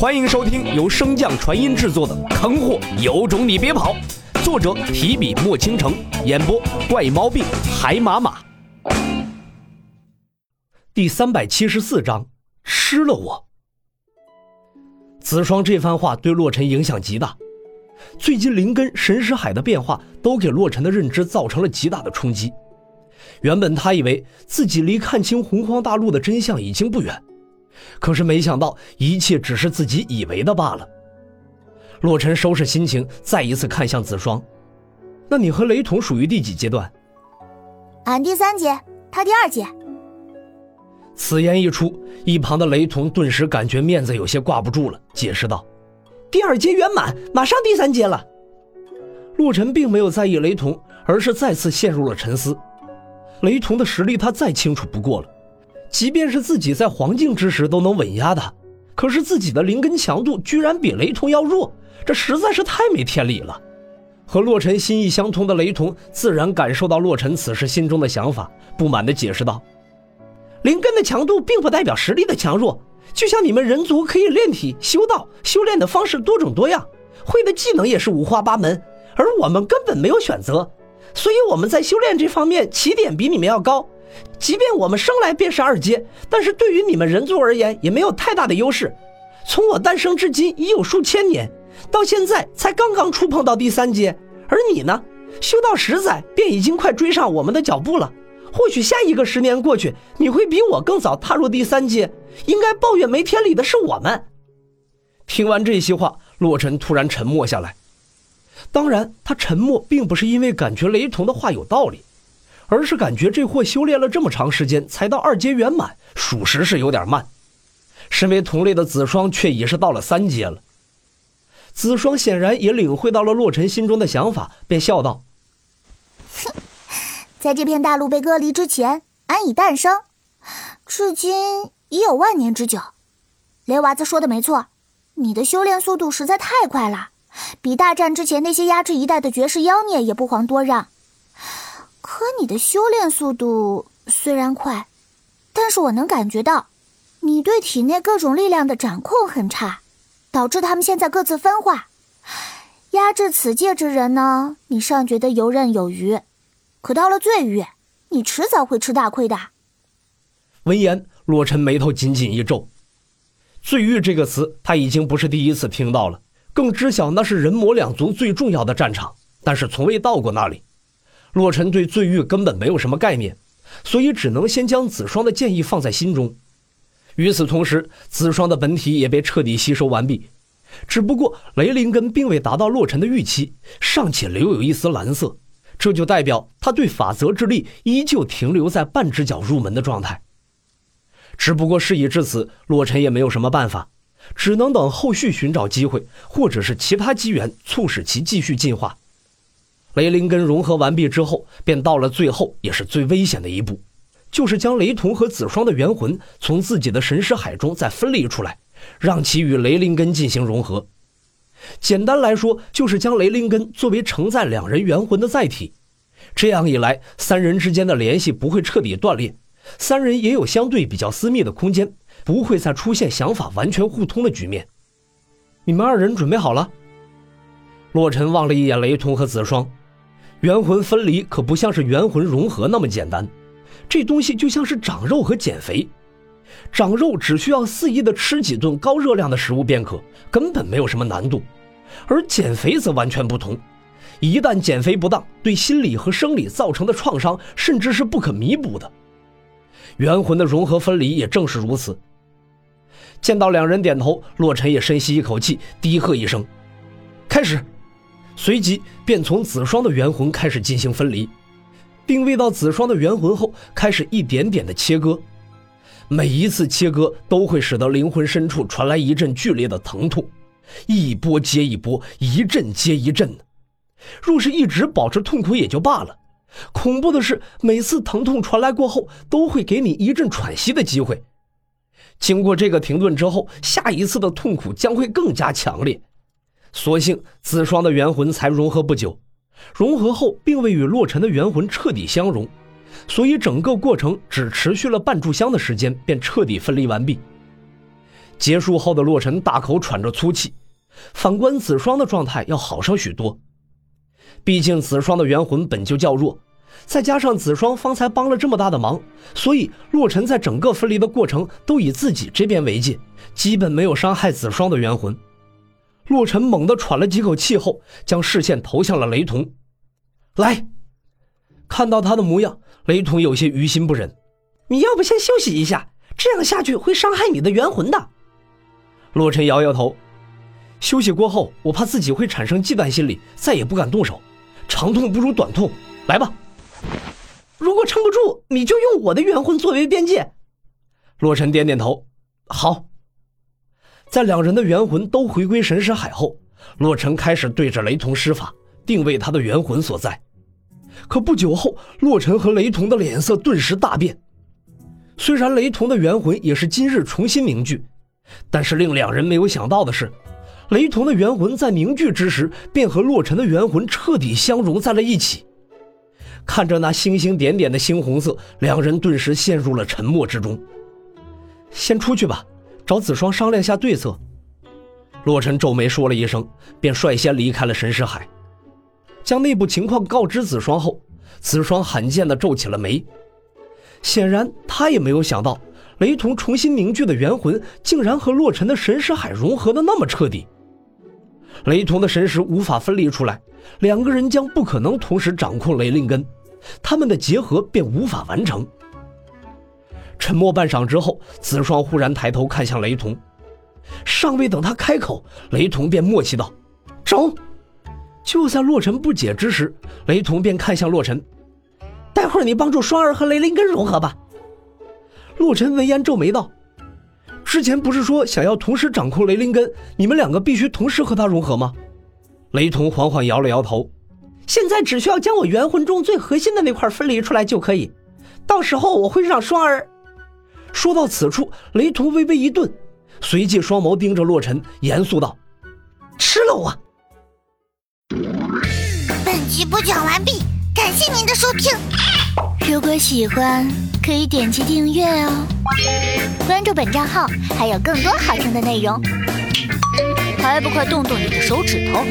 欢迎收听由升降传音制作的《坑货有种你别跑》，作者提笔墨倾城，演播怪猫病海马马。第三百七十四章，吃了我。子双这番话对洛尘影响极大，最近灵根、神识海的变化都给洛尘的认知造成了极大的冲击。原本他以为自己离看清洪荒大陆的真相已经不远。可是没想到，一切只是自己以为的罢了。洛尘收拾心情，再一次看向子双：“那你和雷同属于第几阶段？”“俺第三阶，他第二阶。”此言一出，一旁的雷同顿时感觉面子有些挂不住了，解释道：“第二阶圆满，马上第三阶了。”洛尘并没有在意雷同，而是再次陷入了沉思。雷同的实力他再清楚不过了。即便是自己在黄境之时都能稳压的，可是自己的灵根强度居然比雷同要弱，这实在是太没天理了。和洛尘心意相通的雷同自然感受到洛尘此时心中的想法，不满地解释道：“灵根的强度并不代表实力的强弱，就像你们人族可以炼体、修道，修炼的方式多种多样，会的技能也是五花八门，而我们根本没有选择，所以我们在修炼这方面起点比你们要高。”即便我们生来便是二阶，但是对于你们人族而言也没有太大的优势。从我诞生至今已有数千年，到现在才刚刚触碰到第三阶，而你呢，修道十载便已经快追上我们的脚步了。或许下一个十年过去，你会比我更早踏入第三阶。应该抱怨没天理的是我们。听完这些话，洛尘突然沉默下来。当然，他沉默并不是因为感觉雷同的话有道理。而是感觉这货修炼了这么长时间才到二阶圆满，属实是有点慢。身为同类的子双却已是到了三阶了。子双显然也领会到了洛尘心中的想法，便笑道：“哼，在这片大陆被割离之前，俺已诞生，至今已有万年之久。雷娃子说的没错，你的修炼速度实在太快了，比大战之前那些压制一代的绝世妖孽也不遑多让。”可你的修炼速度虽然快，但是我能感觉到，你对体内各种力量的掌控很差，导致他们现在各自分化。压制此界之人呢，你尚觉得游刃有余，可到了罪域，你迟早会吃大亏的。闻言，洛尘眉头紧紧一皱。罪域这个词，他已经不是第一次听到了，更知晓那是人魔两族最重要的战场，但是从未到过那里。洛尘对罪狱根本没有什么概念，所以只能先将子双的建议放在心中。与此同时，子双的本体也被彻底吸收完毕，只不过雷灵根并未达到洛尘的预期，尚且留有一丝蓝色，这就代表他对法则之力依旧停留在半只脚入门的状态。只不过事已至此，洛尘也没有什么办法，只能等后续寻找机会，或者是其他机缘，促使其继续进化。雷灵根融合完毕之后，便到了最后也是最危险的一步，就是将雷同和子双的元魂从自己的神识海中再分离出来，让其与雷灵根进行融合。简单来说，就是将雷灵根作为承载两人元魂的载体。这样一来，三人之间的联系不会彻底断裂，三人也有相对比较私密的空间，不会再出现想法完全互通的局面。你们二人准备好了？洛尘望了一眼雷同和子双。元魂分离可不像是元魂融合那么简单，这东西就像是长肉和减肥，长肉只需要肆意的吃几顿高热量的食物便可，根本没有什么难度，而减肥则完全不同，一旦减肥不当，对心理和生理造成的创伤甚至是不可弥补的。元魂的融合分离也正是如此。见到两人点头，洛尘也深吸一口气，低喝一声：“开始。”随即便从子双的元魂开始进行分离，定位到子双的元魂后，开始一点点的切割。每一次切割都会使得灵魂深处传来一阵剧烈的疼痛，一波接一波，一阵接一阵的。若是一直保持痛苦也就罢了，恐怖的是每次疼痛传来过后，都会给你一阵喘息的机会。经过这个停顿之后，下一次的痛苦将会更加强烈。所幸子双的元魂才融合不久，融合后并未与洛尘的元魂彻底相融，所以整个过程只持续了半炷香的时间，便彻底分离完毕。结束后的洛尘大口喘着粗气，反观子双的状态要好上许多。毕竟子双的元魂本就较弱，再加上子双方才帮了这么大的忙，所以洛尘在整个分离的过程都以自己这边为界，基本没有伤害子双的元魂。洛尘猛地喘了几口气后，将视线投向了雷同。来，看到他的模样，雷同有些于心不忍。你要不先休息一下，这样下去会伤害你的元魂的。洛尘摇摇头，休息过后，我怕自己会产生忌惮心理，再也不敢动手。长痛不如短痛，来吧。如果撑不住，你就用我的元魂作为边界。洛尘点点头，好。在两人的元魂都回归神识海后，洛尘开始对着雷同施法，定位他的元魂所在。可不久后，洛尘和雷同的脸色顿时大变。虽然雷同的元魂也是今日重新凝聚，但是令两人没有想到的是，雷同的元魂在凝聚之时便和洛尘的元魂彻底相融在了一起。看着那星星点点的猩红色，两人顿时陷入了沉默之中。先出去吧。找子双商量下对策。洛尘皱眉说了一声，便率先离开了神识海，将内部情况告知子双后，子双罕见的皱起了眉。显然，他也没有想到，雷同重新凝聚的元魂竟然和洛尘的神识海融合的那么彻底。雷同的神识无法分离出来，两个人将不可能同时掌控雷灵根，他们的结合便无法完成。沉默半晌之后，子双忽然抬头看向雷同，尚未等他开口，雷同便默契道：“中。”就在洛尘不解之时，雷同便看向洛尘：“待会儿你帮助双儿和雷灵根融合吧。”洛尘闻言皱眉道：“之前不是说想要同时掌控雷灵根，你们两个必须同时和他融合吗？”雷同缓缓摇了摇头：“现在只需要将我元魂中最核心的那块分离出来就可以，到时候我会让双儿。”说到此处，雷同微微一顿，随即双眸盯着洛尘，严肃道：“吃了我！”本集播讲完毕，感谢您的收听。如果喜欢，可以点击订阅哦，关注本账号还有更多好听的内容。还不快动动你的手指头！